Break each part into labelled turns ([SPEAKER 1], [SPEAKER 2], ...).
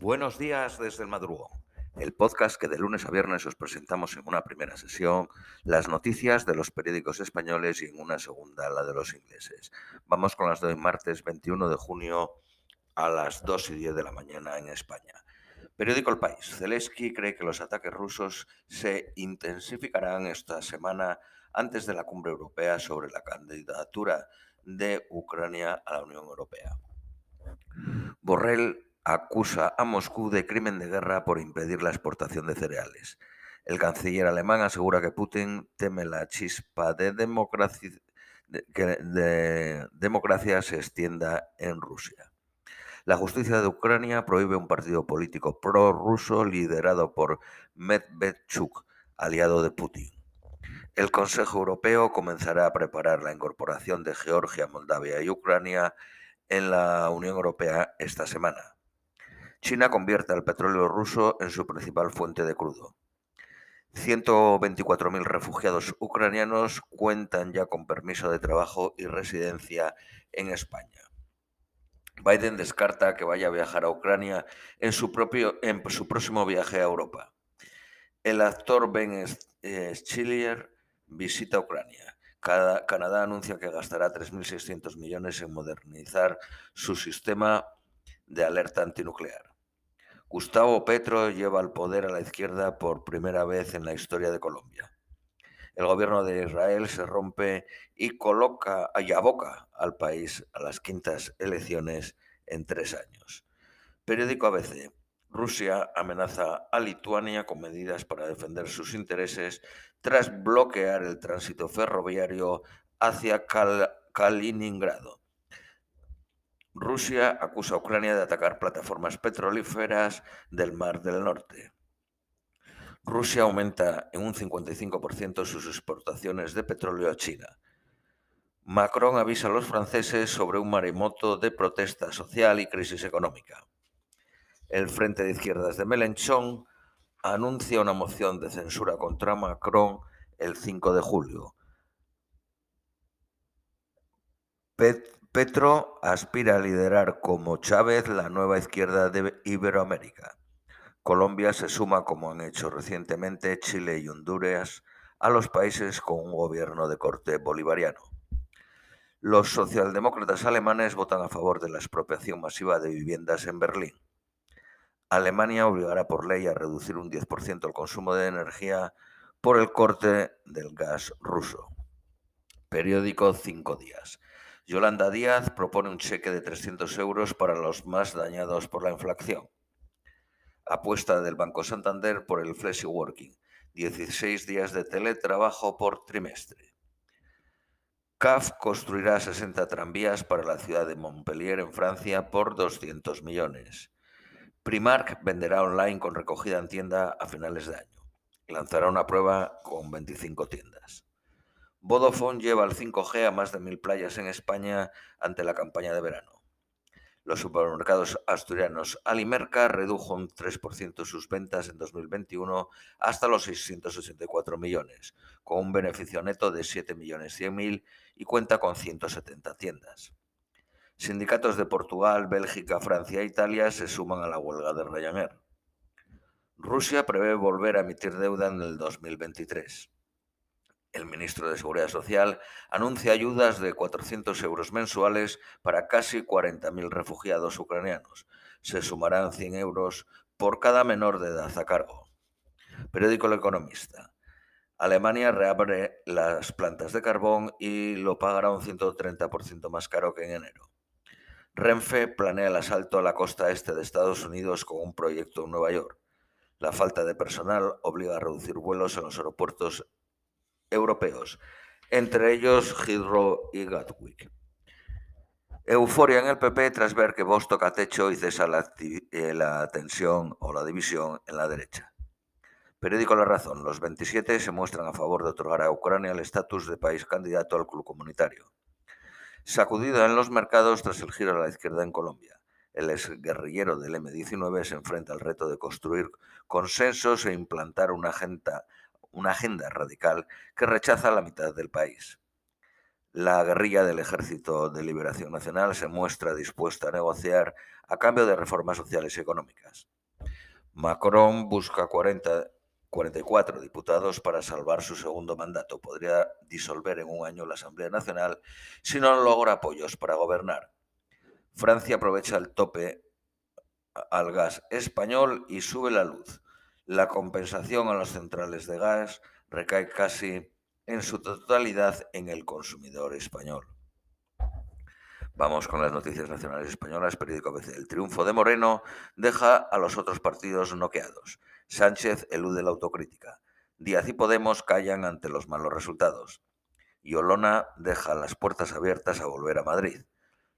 [SPEAKER 1] Buenos días desde el madrugón, el podcast que de lunes a viernes os presentamos en una primera sesión las noticias de los periódicos españoles y en una segunda la de los ingleses. Vamos con las de hoy martes 21 de junio a las 2 y 10 de la mañana en España. Periódico El País. Zelensky cree que los ataques rusos se intensificarán esta semana antes de la cumbre europea sobre la candidatura de Ucrania a la Unión Europea. Borrell acusa a Moscú de crimen de guerra por impedir la exportación de cereales. El canciller alemán asegura que Putin teme la chispa de democracia, se extienda en Rusia. La justicia de Ucrania prohíbe un partido político prorruso liderado por Medvedchuk, aliado de Putin. El Consejo Europeo comenzará a preparar la incorporación de Georgia, Moldavia y Ucrania en la Unión Europea esta semana. China convierte al petróleo ruso en su principal fuente de crudo. 124.000 refugiados ucranianos cuentan ya con permiso de trabajo y residencia en España. Biden descarta que vaya a viajar a Ucrania en su, propio, en su próximo viaje a Europa. El actor Ben Stiller visita Ucrania. Canadá anuncia que gastará 3.600 millones en modernizar su sistema de alerta antinuclear. Gustavo Petro lleva al poder a la izquierda por primera vez en la historia de Colombia. El gobierno de Israel se rompe y coloca y aboca al país a las quintas elecciones en tres años. Periódico ABC. Rusia amenaza a Lituania con medidas para defender sus intereses tras bloquear el tránsito ferroviario hacia Kaliningrado. Rusia acusa a Ucrania de atacar plataformas petrolíferas del Mar del Norte. Rusia aumenta en un 55% sus exportaciones de petróleo a China. Macron avisa a los franceses sobre un maremoto de protesta social y crisis económica. El Frente de Izquierdas de Melenchón anuncia una moción de censura contra Macron el 5 de julio. Petro aspira a liderar como Chávez la nueva izquierda de Iberoamérica. Colombia se suma, como han hecho recientemente Chile y Honduras, a los países con un gobierno de corte bolivariano. Los socialdemócratas alemanes votan a favor de la expropiación masiva de viviendas en Berlín. Alemania obligará por ley a reducir un 10% el consumo de energía por el corte del gas ruso. Periódico Cinco Días. Yolanda Díaz propone un cheque de 300 euros para los más dañados por la inflación. Apuesta del Banco Santander por el Flexi Working, 16 días de teletrabajo por trimestre. CAF construirá 60 tranvías para la ciudad de Montpellier en Francia por 200 millones. Primark venderá online con recogida en tienda a finales de año. Lanzará una prueba con 25 tiendas. Vodafone lleva el 5G a más de mil playas en España ante la campaña de verano. Los supermercados asturianos Alimerca redujo un 3% sus ventas en 2021 hasta los 684 millones, con un beneficio neto de 7 millones 100 mil y cuenta con 170 tiendas. Sindicatos de Portugal, Bélgica, Francia e Italia se suman a la huelga de Ryanair. Rusia prevé volver a emitir deuda en el 2023. El ministro de Seguridad Social anuncia ayudas de 400 euros mensuales para casi 40.000 refugiados ucranianos. Se sumarán 100 euros por cada menor de edad a cargo. Periódico El Economista. Alemania reabre las plantas de carbón y lo pagará un 130% más caro que en enero. Renfe planea el asalto a la costa este de Estados Unidos con un proyecto en Nueva York. La falta de personal obliga a reducir vuelos en los aeropuertos europeos, entre ellos Heathrow y Gatwick. Euforia en el PP tras ver que Vox toca techo y cesa la, eh, la tensión o la división en la derecha. Periódico La Razón. Los 27 se muestran a favor de otorgar a Ucrania el estatus de país candidato al club comunitario. Sacudida en los mercados tras el giro a la izquierda en Colombia. El exguerrillero del M-19 se enfrenta al reto de construir consensos e implantar una agenda una agenda radical que rechaza la mitad del país. La guerrilla del Ejército de Liberación Nacional se muestra dispuesta a negociar a cambio de reformas sociales y económicas. Macron busca 40, 44 diputados para salvar su segundo mandato. Podría disolver en un año la Asamblea Nacional si no logra apoyos para gobernar. Francia aprovecha el tope al gas español y sube la luz. La compensación a las centrales de gas recae casi en su totalidad en el consumidor español. Vamos con las noticias nacionales españolas. Periódico ABC. El triunfo de Moreno deja a los otros partidos noqueados. Sánchez elude la autocrítica. Díaz y Podemos callan ante los malos resultados. Y Olona deja las puertas abiertas a volver a Madrid.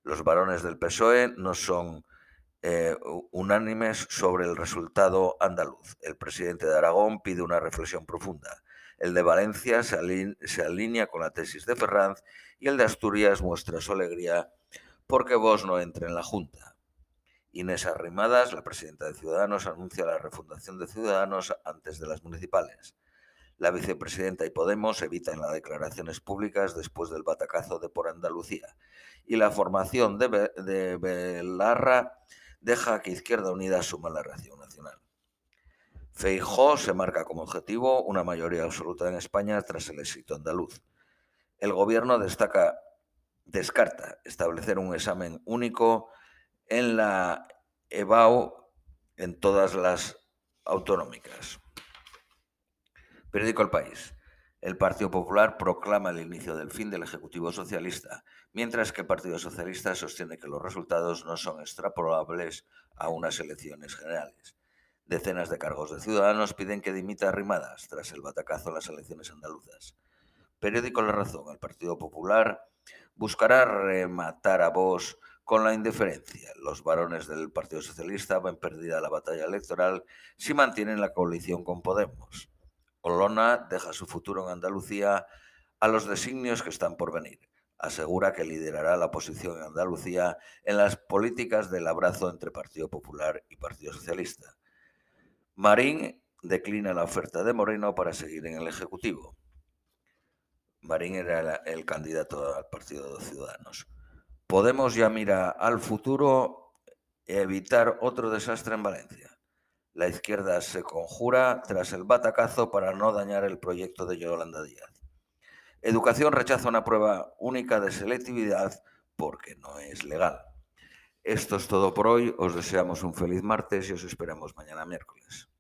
[SPEAKER 1] Los varones del PSOE no son eh, unánimes sobre el resultado andaluz. El presidente de Aragón pide una reflexión profunda. El de Valencia se, alinea con la tesis de Ferranz y el de Asturias muestra su alegría porque vos no entre en la Junta. Inés Arrimadas, la presidenta de Ciudadanos, anuncia la refundación de Ciudadanos antes de las municipales. La vicepresidenta y Podemos evitan las declaraciones públicas después del batacazo de por Andalucía. Y la formación de, de Belarra deja que Izquierda Unida suma la reacción nacional. Feijó se marca como objetivo una mayoría absoluta en España tras el éxito andaluz. El gobierno destaca, descarta establecer un examen único en la EBAU en todas las autonómicas. Periódico El País. El Partido Popular proclama el inicio del fin del Ejecutivo Socialista, mientras que el Partido Socialista sostiene que los resultados no son extrapolables a unas elecciones generales. Decenas de cargos de ciudadanos piden que dimita Arrimadas tras el batacazo en las elecciones andaluzas. Periódico La Razón, el Partido Popular buscará rematar a vos con la indiferencia. Los varones del Partido Socialista ven perdida la batalla electoral si mantienen la coalición con Podemos. Olona deja su futuro en Andalucía a los designios que están por venir. Asegura que liderará la oposición en Andalucía en las políticas del abrazo entre Partido Popular y Partido Socialista. Marín declina la oferta de Moreno para seguir en el Ejecutivo. Marín era el candidato al Partido de Ciudadanos. Podemos ya mira al futuro e evitar otro desastre en Valencia. La izquierda se conjura tras el batacazo para no dañar el proyecto de Yolanda Díaz. Educación rechaza una prueba única de selectividad porque no es legal. Esto es todo por hoy. Os deseamos un feliz martes y os esperamos mañana miércoles.